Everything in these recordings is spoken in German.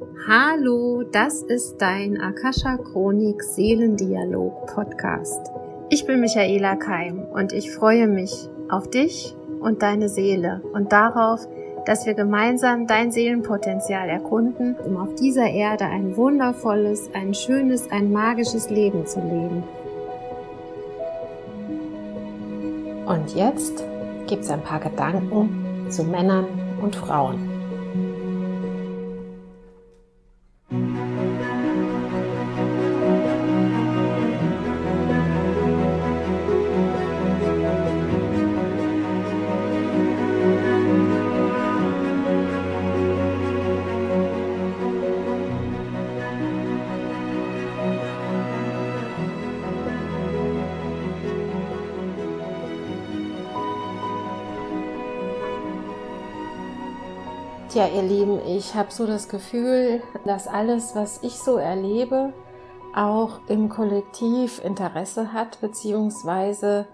Hallo, das ist dein Akasha Chronik Seelendialog Podcast. Ich bin Michaela Keim und ich freue mich auf dich und deine Seele und darauf, dass wir gemeinsam dein Seelenpotenzial erkunden, um auf dieser Erde ein wundervolles, ein schönes, ein magisches Leben zu leben. Und jetzt gibt es ein paar Gedanken zu Männern und Frauen. Tja, ihr Lieben, ich habe so das Gefühl, dass alles, was ich so erlebe, auch im Kollektiv Interesse hat, beziehungsweise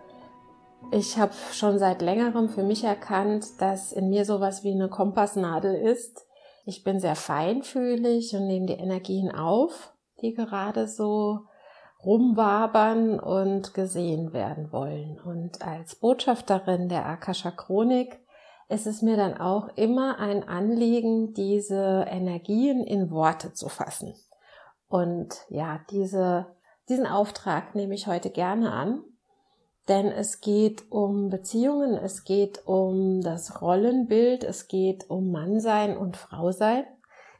ich habe schon seit längerem für mich erkannt, dass in mir sowas wie eine Kompassnadel ist. Ich bin sehr feinfühlig und nehme die Energien auf, die gerade so rumwabern und gesehen werden wollen. Und als Botschafterin der Akasha Chronik ist es mir dann auch immer ein Anliegen, diese Energien in Worte zu fassen. Und ja, diese, diesen Auftrag nehme ich heute gerne an, denn es geht um Beziehungen, es geht um das Rollenbild, es geht um Mannsein und Frausein.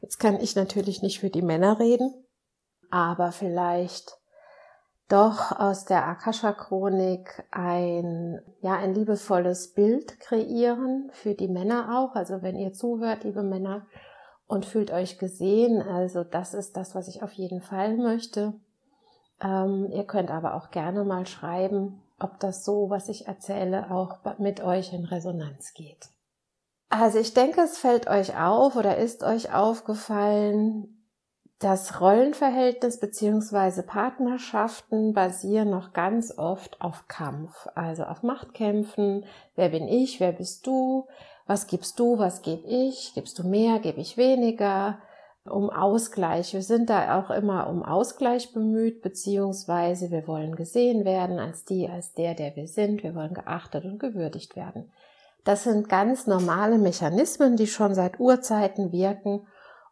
Jetzt kann ich natürlich nicht für die Männer reden, aber vielleicht doch aus der Akasha-Chronik ein, ja, ein liebevolles Bild kreieren für die Männer auch. Also wenn ihr zuhört, liebe Männer, und fühlt euch gesehen, also das ist das, was ich auf jeden Fall möchte. Ähm, ihr könnt aber auch gerne mal schreiben, ob das so, was ich erzähle, auch mit euch in Resonanz geht. Also ich denke, es fällt euch auf oder ist euch aufgefallen, das Rollenverhältnis beziehungsweise Partnerschaften basieren noch ganz oft auf Kampf, also auf Machtkämpfen. Wer bin ich? Wer bist du? Was gibst du? Was gebe ich? Gibst du mehr? Gebe ich weniger? Um Ausgleich. Wir sind da auch immer um Ausgleich bemüht, beziehungsweise wir wollen gesehen werden als die, als der, der wir sind. Wir wollen geachtet und gewürdigt werden. Das sind ganz normale Mechanismen, die schon seit Urzeiten wirken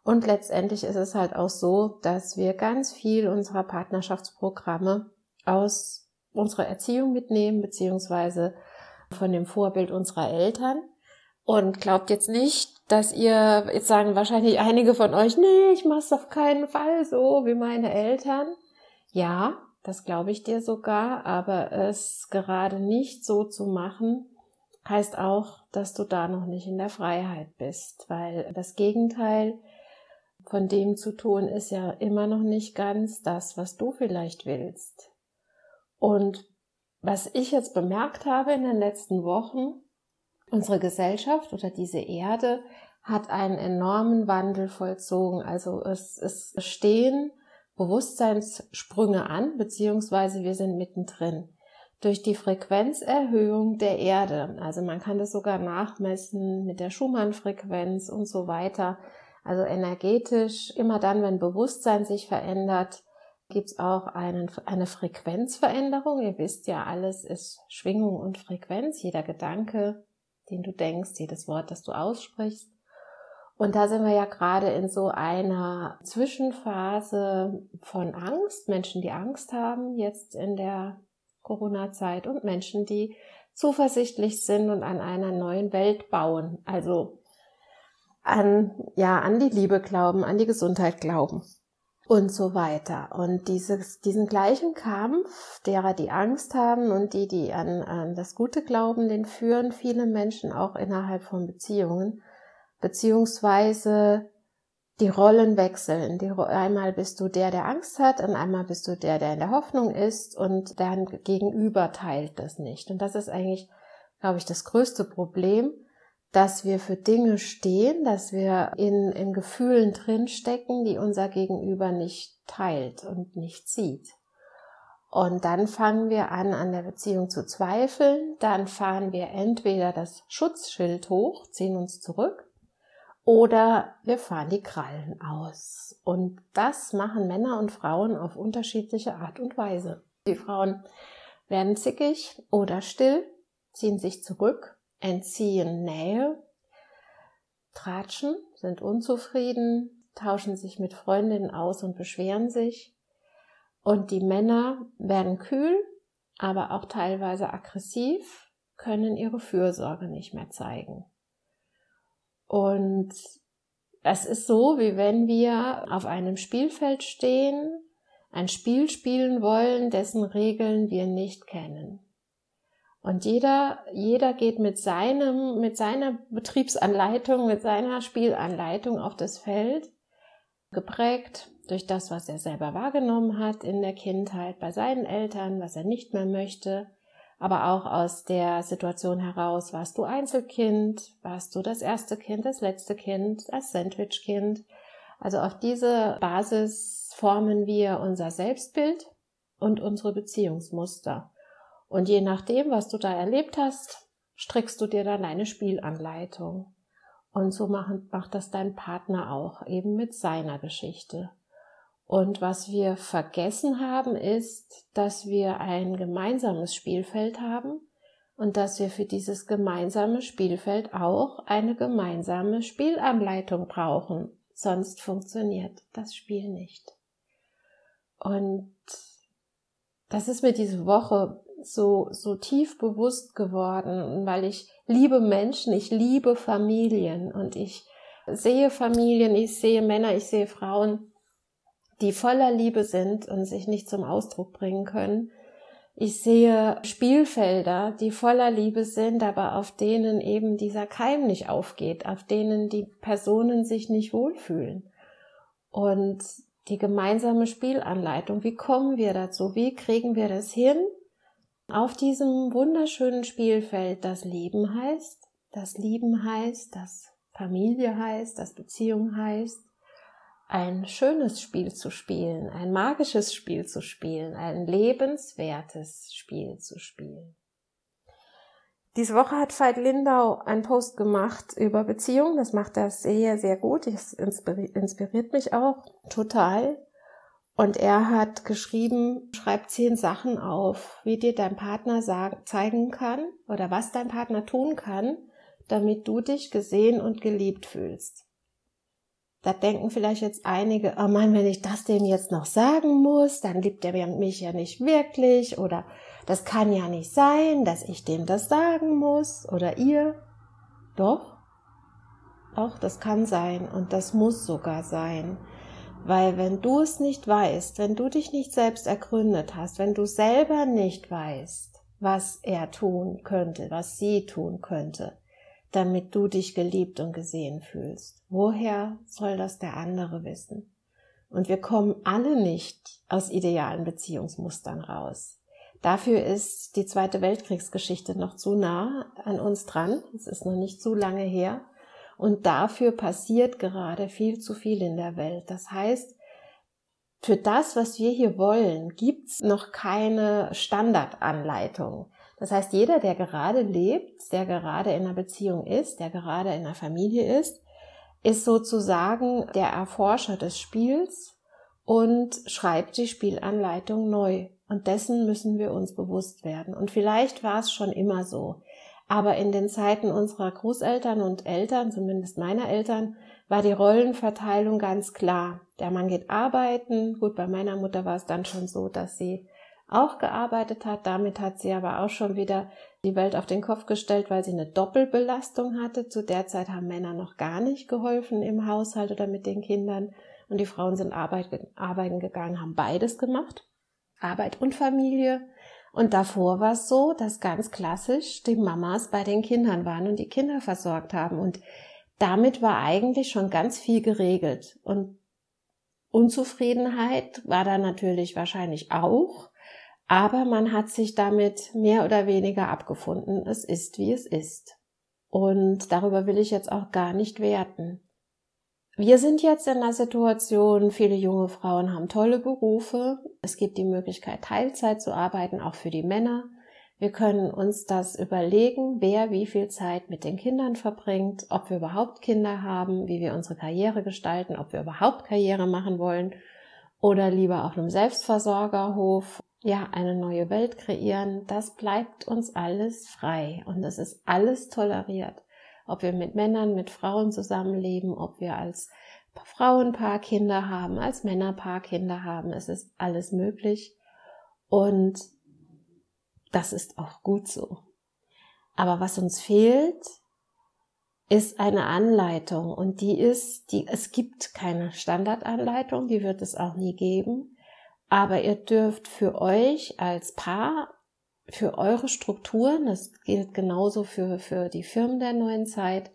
und letztendlich ist es halt auch so, dass wir ganz viel unserer Partnerschaftsprogramme aus unserer Erziehung mitnehmen, beziehungsweise von dem Vorbild unserer Eltern. Und glaubt jetzt nicht, dass ihr, jetzt sagen wahrscheinlich einige von euch, nee, ich mach's auf keinen Fall so wie meine Eltern. Ja, das glaube ich dir sogar, aber es gerade nicht so zu machen, heißt auch, dass du da noch nicht in der Freiheit bist, weil das Gegenteil von dem zu tun, ist ja immer noch nicht ganz das, was du vielleicht willst. Und was ich jetzt bemerkt habe in den letzten Wochen, unsere Gesellschaft oder diese Erde hat einen enormen Wandel vollzogen. Also es, es stehen Bewusstseinssprünge an, beziehungsweise wir sind mittendrin. Durch die Frequenzerhöhung der Erde, also man kann das sogar nachmessen mit der Schumann-Frequenz und so weiter, also energetisch, immer dann, wenn Bewusstsein sich verändert, gibt es auch einen, eine Frequenzveränderung. Ihr wisst ja, alles ist Schwingung und Frequenz. Jeder Gedanke, den du denkst, jedes Wort, das du aussprichst. Und da sind wir ja gerade in so einer Zwischenphase von Angst. Menschen, die Angst haben jetzt in der Corona-Zeit und Menschen, die zuversichtlich sind und an einer neuen Welt bauen. Also an, ja, an die Liebe glauben, an die Gesundheit glauben und so weiter. Und dieses, diesen gleichen Kampf derer, die Angst haben und die, die an, an das Gute glauben, den führen viele Menschen auch innerhalb von Beziehungen, beziehungsweise die Rollen wechseln. Die, einmal bist du der, der Angst hat, und einmal bist du der, der in der Hoffnung ist, und dein Gegenüber teilt das nicht. Und das ist eigentlich, glaube ich, das größte Problem, dass wir für Dinge stehen, dass wir in, in Gefühlen drinstecken, die unser Gegenüber nicht teilt und nicht sieht. Und dann fangen wir an, an der Beziehung zu zweifeln. Dann fahren wir entweder das Schutzschild hoch, ziehen uns zurück, oder wir fahren die Krallen aus. Und das machen Männer und Frauen auf unterschiedliche Art und Weise. Die Frauen werden zickig oder still, ziehen sich zurück, entziehen Nähe, tratschen, sind unzufrieden, tauschen sich mit Freundinnen aus und beschweren sich. Und die Männer werden kühl, aber auch teilweise aggressiv, können ihre Fürsorge nicht mehr zeigen. Und es ist so, wie wenn wir auf einem Spielfeld stehen, ein Spiel spielen wollen, dessen Regeln wir nicht kennen. Und jeder, jeder geht mit seinem, mit seiner Betriebsanleitung, mit seiner Spielanleitung auf das Feld, geprägt durch das, was er selber wahrgenommen hat in der Kindheit bei seinen Eltern, was er nicht mehr möchte, aber auch aus der Situation heraus, warst du Einzelkind, warst du das erste Kind, das letzte Kind, das Sandwichkind. Also auf diese Basis formen wir unser Selbstbild und unsere Beziehungsmuster. Und je nachdem, was du da erlebt hast, strickst du dir dann eine Spielanleitung. Und so macht, macht das dein Partner auch, eben mit seiner Geschichte. Und was wir vergessen haben, ist, dass wir ein gemeinsames Spielfeld haben und dass wir für dieses gemeinsame Spielfeld auch eine gemeinsame Spielanleitung brauchen. Sonst funktioniert das Spiel nicht. Und das ist mir diese Woche so, so tief bewusst geworden, weil ich liebe Menschen, ich liebe Familien und ich sehe Familien, ich sehe Männer, ich sehe Frauen, die voller Liebe sind und sich nicht zum Ausdruck bringen können. Ich sehe Spielfelder, die voller Liebe sind, aber auf denen eben dieser Keim nicht aufgeht, auf denen die Personen sich nicht wohlfühlen. Und die gemeinsame Spielanleitung, wie kommen wir dazu? Wie kriegen wir das hin? Auf diesem wunderschönen Spielfeld, das Leben heißt, das Lieben heißt, das Familie heißt, das Beziehung heißt, ein schönes Spiel zu spielen, ein magisches Spiel zu spielen, ein lebenswertes Spiel zu spielen. Diese Woche hat Veit Lindau einen Post gemacht über Beziehungen. Das macht er sehr, sehr gut. Das inspiriert mich auch total. Und er hat geschrieben, schreib zehn Sachen auf, wie dir dein Partner sagen, zeigen kann oder was dein Partner tun kann, damit du dich gesehen und geliebt fühlst. Da denken vielleicht jetzt einige, oh Mann, wenn ich das dem jetzt noch sagen muss, dann liebt er mich ja nicht wirklich oder das kann ja nicht sein, dass ich dem das sagen muss oder ihr. Doch, auch das kann sein und das muss sogar sein. Weil wenn du es nicht weißt, wenn du dich nicht selbst ergründet hast, wenn du selber nicht weißt, was er tun könnte, was sie tun könnte, damit du dich geliebt und gesehen fühlst. Woher soll das der andere wissen? Und wir kommen alle nicht aus idealen Beziehungsmustern raus. Dafür ist die Zweite Weltkriegsgeschichte noch zu nah an uns dran. Es ist noch nicht zu lange her. Und dafür passiert gerade viel zu viel in der Welt. Das heißt, für das, was wir hier wollen, gibt's noch keine Standardanleitung. Das heißt, jeder, der gerade lebt, der gerade in einer Beziehung ist, der gerade in einer Familie ist, ist sozusagen der Erforscher des Spiels und schreibt die Spielanleitung neu. Und dessen müssen wir uns bewusst werden. Und vielleicht war es schon immer so. Aber in den Zeiten unserer Großeltern und Eltern, zumindest meiner Eltern, war die Rollenverteilung ganz klar. Der Mann geht arbeiten. Gut, bei meiner Mutter war es dann schon so, dass sie auch gearbeitet hat. Damit hat sie aber auch schon wieder die Welt auf den Kopf gestellt, weil sie eine Doppelbelastung hatte. Zu der Zeit haben Männer noch gar nicht geholfen im Haushalt oder mit den Kindern. Und die Frauen sind arbeiten gegangen, haben beides gemacht. Arbeit und Familie. Und davor war es so, dass ganz klassisch die Mamas bei den Kindern waren und die Kinder versorgt haben. Und damit war eigentlich schon ganz viel geregelt. Und Unzufriedenheit war da natürlich wahrscheinlich auch. Aber man hat sich damit mehr oder weniger abgefunden. Es ist, wie es ist. Und darüber will ich jetzt auch gar nicht werten. Wir sind jetzt in einer Situation, viele junge Frauen haben tolle Berufe. Es gibt die Möglichkeit, Teilzeit zu arbeiten, auch für die Männer. Wir können uns das überlegen, wer wie viel Zeit mit den Kindern verbringt, ob wir überhaupt Kinder haben, wie wir unsere Karriere gestalten, ob wir überhaupt Karriere machen wollen oder lieber auf einem Selbstversorgerhof ja eine neue Welt kreieren. Das bleibt uns alles frei und es ist alles toleriert. Ob wir mit Männern, mit Frauen zusammenleben, ob wir als Frauenpaar Kinder haben, als Männerpaar Kinder haben, es ist alles möglich und das ist auch gut so. Aber was uns fehlt, ist eine Anleitung und die ist, die, es gibt keine Standardanleitung, die wird es auch nie geben. Aber ihr dürft für euch als Paar, für eure Strukturen, das gilt genauso für, für die Firmen der neuen Zeit,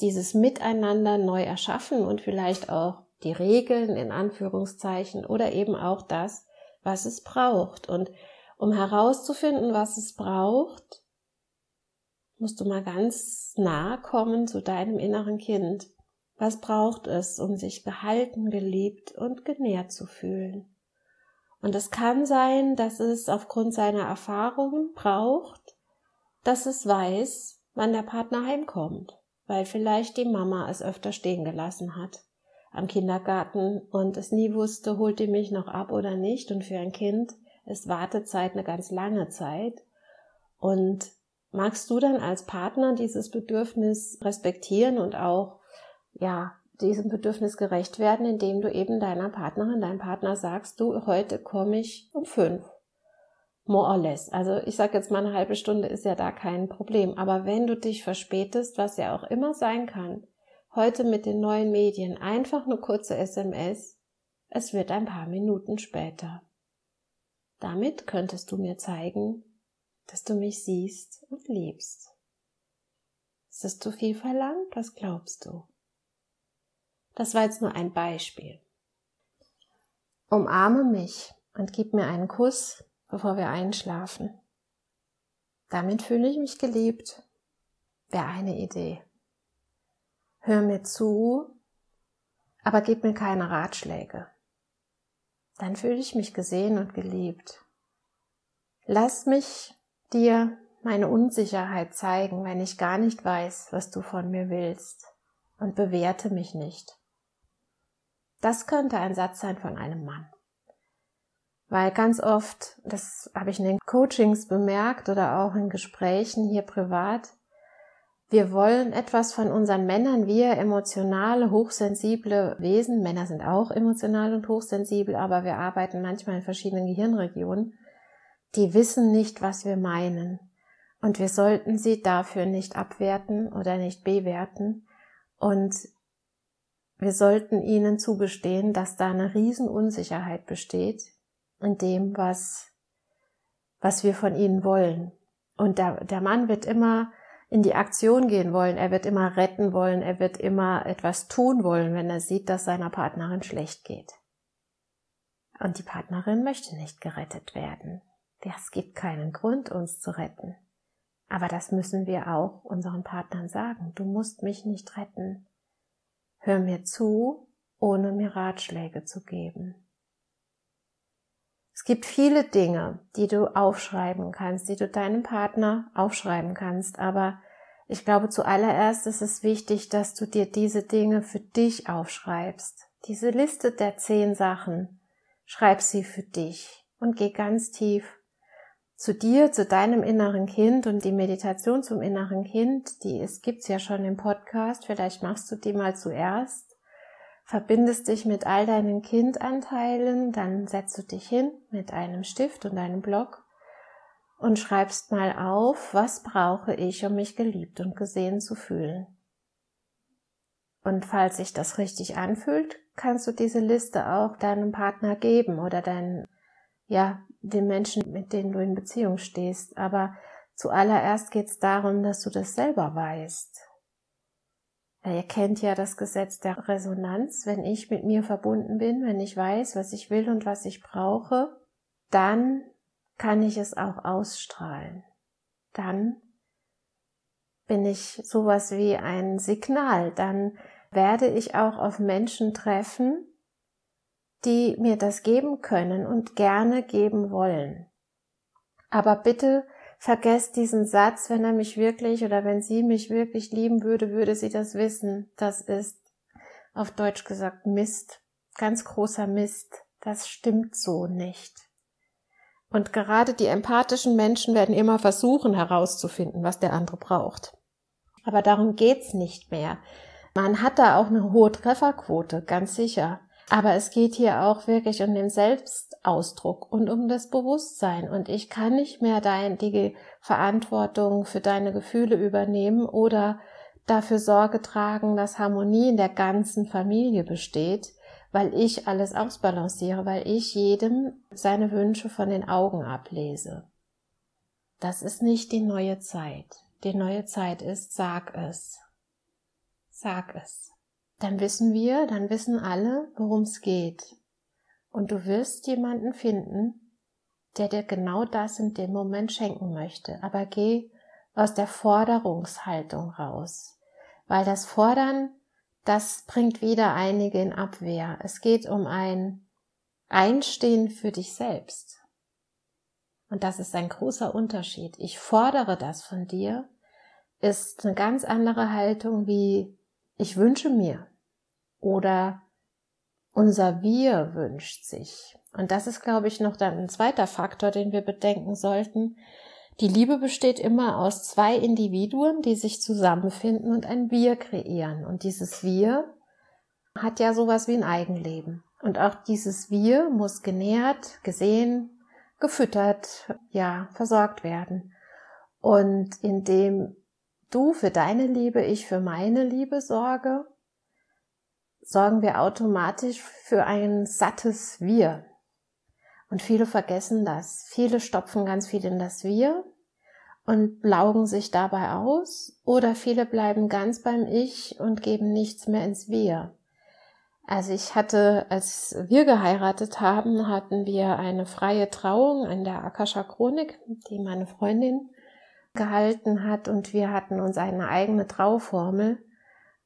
dieses Miteinander neu erschaffen und vielleicht auch die Regeln in Anführungszeichen oder eben auch das, was es braucht. Und um herauszufinden, was es braucht, musst du mal ganz nah kommen zu deinem inneren Kind. Was braucht es, um sich gehalten, geliebt und genährt zu fühlen? Und es kann sein, dass es aufgrund seiner Erfahrungen braucht, dass es weiß, wann der Partner heimkommt, weil vielleicht die Mama es öfter stehen gelassen hat am Kindergarten und es nie wusste, holt die mich noch ab oder nicht. Und für ein Kind ist Wartezeit eine ganz lange Zeit. Und magst du dann als Partner dieses Bedürfnis respektieren und auch, ja, diesem Bedürfnis gerecht werden, indem du eben deiner Partnerin, deinem Partner sagst, du, heute komme ich um fünf. More or less. Also ich sage jetzt mal eine halbe Stunde ist ja da kein Problem. Aber wenn du dich verspätest, was ja auch immer sein kann, heute mit den neuen Medien einfach eine kurze SMS, es wird ein paar Minuten später. Damit könntest du mir zeigen, dass du mich siehst und liebst. Ist das zu viel verlangt? Was glaubst du? Das war jetzt nur ein Beispiel. Umarme mich und gib mir einen Kuss, bevor wir einschlafen. Damit fühle ich mich geliebt. Wäre eine Idee. Hör mir zu, aber gib mir keine Ratschläge. Dann fühle ich mich gesehen und geliebt. Lass mich dir meine Unsicherheit zeigen, wenn ich gar nicht weiß, was du von mir willst, und bewerte mich nicht. Das könnte ein Satz sein von einem Mann. Weil ganz oft, das habe ich in den Coachings bemerkt oder auch in Gesprächen hier privat, wir wollen etwas von unseren Männern, wir emotionale, hochsensible Wesen, Männer sind auch emotional und hochsensibel, aber wir arbeiten manchmal in verschiedenen Gehirnregionen, die wissen nicht, was wir meinen. Und wir sollten sie dafür nicht abwerten oder nicht bewerten. Und wir sollten ihnen zugestehen, dass da eine Riesenunsicherheit besteht in dem, was, was wir von ihnen wollen. Und der, der Mann wird immer in die Aktion gehen wollen, er wird immer retten wollen, er wird immer etwas tun wollen, wenn er sieht, dass seiner Partnerin schlecht geht. Und die Partnerin möchte nicht gerettet werden. Es gibt keinen Grund, uns zu retten. Aber das müssen wir auch unseren Partnern sagen. Du musst mich nicht retten. Hör mir zu, ohne mir Ratschläge zu geben. Es gibt viele Dinge, die du aufschreiben kannst, die du deinem Partner aufschreiben kannst, aber ich glaube zuallererst ist es wichtig, dass du dir diese Dinge für dich aufschreibst. Diese Liste der zehn Sachen, schreib sie für dich und geh ganz tief zu dir, zu deinem inneren Kind und die Meditation zum inneren Kind, die es gibt's ja schon im Podcast, vielleicht machst du die mal zuerst verbindest dich mit all deinen Kindanteilen, dann setzt du dich hin mit einem Stift und einem Block und schreibst mal auf, was brauche ich, um mich geliebt und gesehen zu fühlen. Und falls sich das richtig anfühlt, kannst du diese Liste auch deinem Partner geben oder deinen, ja, den Menschen, mit denen du in Beziehung stehst. Aber zuallererst geht es darum, dass du das selber weißt. Ihr kennt ja das Gesetz der Resonanz. Wenn ich mit mir verbunden bin, wenn ich weiß, was ich will und was ich brauche, dann kann ich es auch ausstrahlen. Dann bin ich sowas wie ein Signal. Dann werde ich auch auf Menschen treffen, die mir das geben können und gerne geben wollen. Aber bitte vergesst diesen Satz, wenn er mich wirklich oder wenn sie mich wirklich lieben würde, würde sie das wissen. Das ist auf Deutsch gesagt Mist. Ganz großer Mist. Das stimmt so nicht. Und gerade die empathischen Menschen werden immer versuchen herauszufinden, was der andere braucht. Aber darum geht's nicht mehr. Man hat da auch eine hohe Trefferquote, ganz sicher. Aber es geht hier auch wirklich um den Selbstausdruck und um das Bewusstsein. Und ich kann nicht mehr dein, die Verantwortung für deine Gefühle übernehmen oder dafür Sorge tragen, dass Harmonie in der ganzen Familie besteht, weil ich alles ausbalanciere, weil ich jedem seine Wünsche von den Augen ablese. Das ist nicht die neue Zeit. Die neue Zeit ist, sag es. Sag es. Dann wissen wir, dann wissen alle, worum es geht. Und du wirst jemanden finden, der dir genau das in dem Moment schenken möchte. Aber geh aus der Forderungshaltung raus. Weil das Fordern das bringt wieder einige in Abwehr. Es geht um ein Einstehen für dich selbst. Und das ist ein großer Unterschied. Ich fordere das von dir, ist eine ganz andere Haltung wie ich wünsche mir oder unser Wir wünscht sich. Und das ist, glaube ich, noch dann ein zweiter Faktor, den wir bedenken sollten. Die Liebe besteht immer aus zwei Individuen, die sich zusammenfinden und ein Wir kreieren. Und dieses Wir hat ja sowas wie ein Eigenleben. Und auch dieses Wir muss genährt, gesehen, gefüttert, ja, versorgt werden. Und indem du für deine Liebe, ich für meine Liebe sorge, sorgen wir automatisch für ein sattes Wir. Und viele vergessen das. Viele stopfen ganz viel in das Wir und laugen sich dabei aus oder viele bleiben ganz beim Ich und geben nichts mehr ins Wir. Also ich hatte, als wir geheiratet haben, hatten wir eine freie Trauung in der Akasha Chronik, die meine Freundin gehalten hat und wir hatten uns eine eigene Trauformel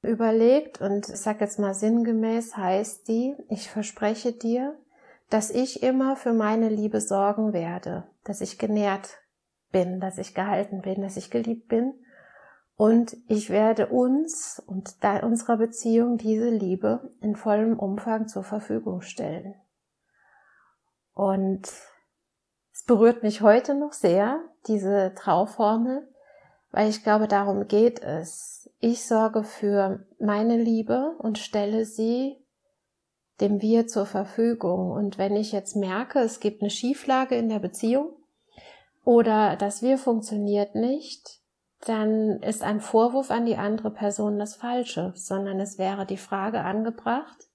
überlegt und ich sag jetzt mal sinngemäß heißt die, ich verspreche dir, dass ich immer für meine Liebe sorgen werde, dass ich genährt bin, dass ich gehalten bin, dass ich geliebt bin. Und ich werde uns und unserer Beziehung diese Liebe in vollem Umfang zur Verfügung stellen. Und es berührt mich heute noch sehr, diese Trauformel, weil ich glaube, darum geht es. Ich sorge für meine Liebe und stelle sie dem Wir zur Verfügung. Und wenn ich jetzt merke, es gibt eine Schieflage in der Beziehung oder das Wir funktioniert nicht, dann ist ein Vorwurf an die andere Person das Falsche, sondern es wäre die Frage angebracht,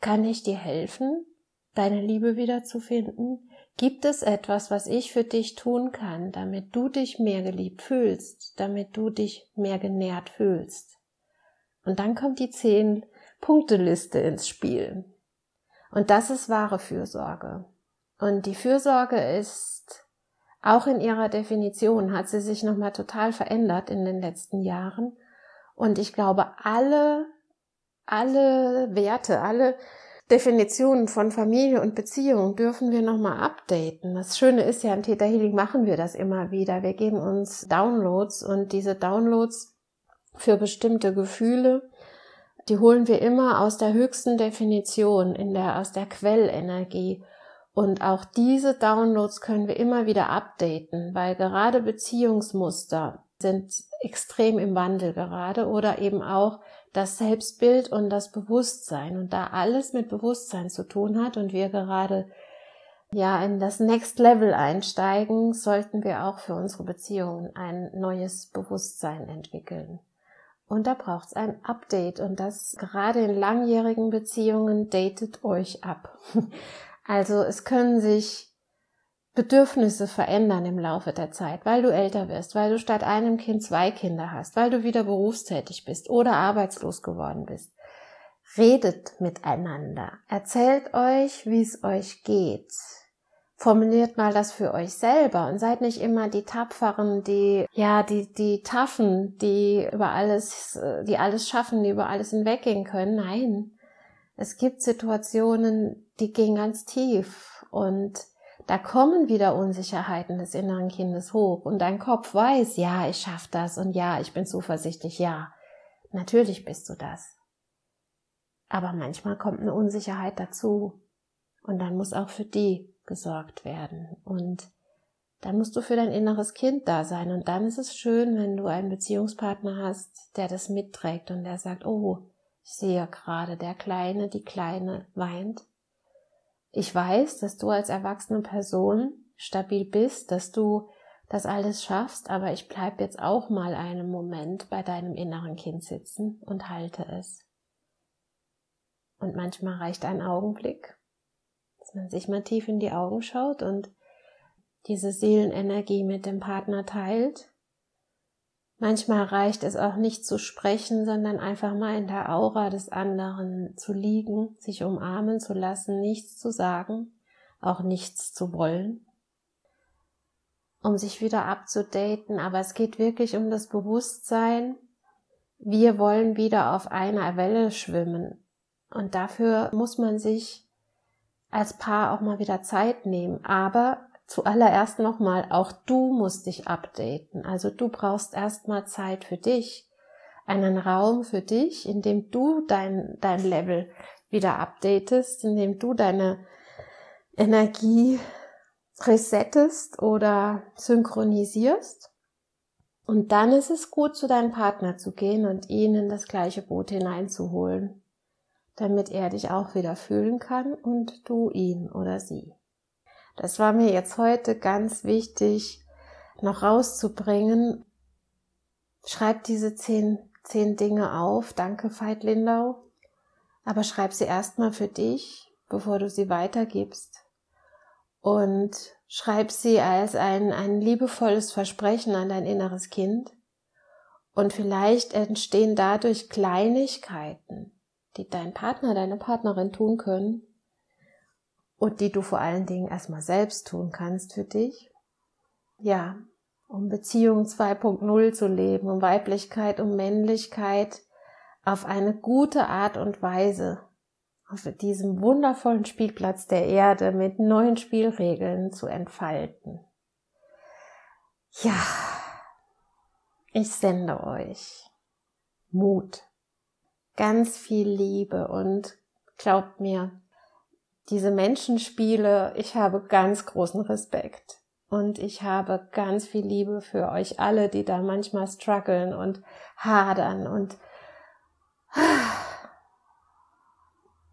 kann ich dir helfen, deine Liebe wiederzufinden? Gibt es etwas, was ich für dich tun kann, damit du dich mehr geliebt fühlst, damit du dich mehr genährt fühlst? Und dann kommt die zehn Punkteliste ins Spiel. Und das ist wahre Fürsorge. Und die Fürsorge ist auch in ihrer Definition hat sie sich nochmal total verändert in den letzten Jahren. Und ich glaube, alle, alle Werte, alle Definitionen von Familie und Beziehung dürfen wir nochmal updaten. Das Schöne ist ja, in Theta Healing machen wir das immer wieder. Wir geben uns Downloads und diese Downloads für bestimmte Gefühle die holen wir immer aus der höchsten Definition, in der, aus der Quellenergie. Und auch diese Downloads können wir immer wieder updaten, weil gerade Beziehungsmuster sind extrem im Wandel gerade oder eben auch das Selbstbild und das Bewusstsein. Und da alles mit Bewusstsein zu tun hat und wir gerade ja in das Next Level einsteigen, sollten wir auch für unsere Beziehungen ein neues Bewusstsein entwickeln. Und da braucht es ein Update und das gerade in langjährigen Beziehungen datet euch ab. Also es können sich Bedürfnisse verändern im Laufe der Zeit, weil du älter wirst, weil du statt einem Kind zwei Kinder hast, weil du wieder berufstätig bist oder arbeitslos geworden bist. Redet miteinander. Erzählt euch, wie es euch geht formuliert mal das für euch selber und seid nicht immer die Tapferen, die, ja, die, die Taffen, die über alles, die alles schaffen, die über alles hinweggehen können. Nein. Es gibt Situationen, die gehen ganz tief und da kommen wieder Unsicherheiten des inneren Kindes hoch und dein Kopf weiß, ja, ich schaff das und ja, ich bin zuversichtlich, ja. Natürlich bist du das. Aber manchmal kommt eine Unsicherheit dazu und dann muss auch für die gesorgt werden und dann musst du für dein inneres Kind da sein und dann ist es schön, wenn du einen Beziehungspartner hast, der das mitträgt und der sagt, oh, ich sehe gerade, der Kleine, die Kleine weint ich weiß, dass du als erwachsene Person stabil bist, dass du das alles schaffst, aber ich bleib jetzt auch mal einen Moment bei deinem inneren Kind sitzen und halte es. Und manchmal reicht ein Augenblick, dass man sich mal tief in die Augen schaut und diese Seelenenergie mit dem Partner teilt Manchmal reicht es auch nicht zu sprechen, sondern einfach mal in der Aura des anderen zu liegen, sich umarmen zu lassen, nichts zu sagen, auch nichts zu wollen, um sich wieder abzudaten. Aber es geht wirklich um das Bewusstsein, wir wollen wieder auf einer Welle schwimmen. Und dafür muss man sich als Paar auch mal wieder Zeit nehmen. Aber zuallererst nochmal, auch du musst dich updaten. Also du brauchst erstmal Zeit für dich, einen Raum für dich, in dem du dein, dein Level wieder updatest, in dem du deine Energie resettest oder synchronisierst. Und dann ist es gut, zu deinem Partner zu gehen und ihn in das gleiche Boot hineinzuholen, damit er dich auch wieder fühlen kann und du ihn oder sie. Das war mir jetzt heute ganz wichtig, noch rauszubringen. Schreib diese zehn, zehn Dinge auf. Danke, Veit Lindau. Aber schreib sie erstmal für dich, bevor du sie weitergibst. Und schreib sie als ein, ein liebevolles Versprechen an dein inneres Kind. Und vielleicht entstehen dadurch Kleinigkeiten, die dein Partner, deine Partnerin tun können, und die du vor allen Dingen erstmal selbst tun kannst für dich. Ja, um Beziehung 2.0 zu leben, um Weiblichkeit, um Männlichkeit auf eine gute Art und Weise auf diesem wundervollen Spielplatz der Erde mit neuen Spielregeln zu entfalten. Ja, ich sende euch Mut, ganz viel Liebe und glaubt mir, diese Menschenspiele, ich habe ganz großen Respekt. Und ich habe ganz viel Liebe für euch alle, die da manchmal strugglen und hadern und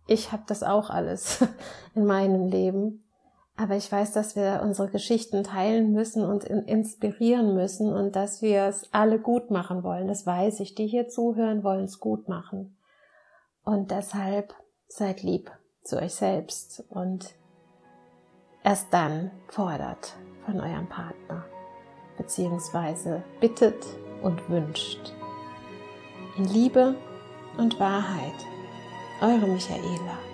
ich habe das auch alles in meinem Leben. Aber ich weiß, dass wir unsere Geschichten teilen müssen und inspirieren müssen und dass wir es alle gut machen wollen. Das weiß ich. Die hier zuhören, wollen es gut machen. Und deshalb seid lieb zu euch selbst und erst dann fordert von eurem Partner beziehungsweise bittet und wünscht. In Liebe und Wahrheit, eure Michaela.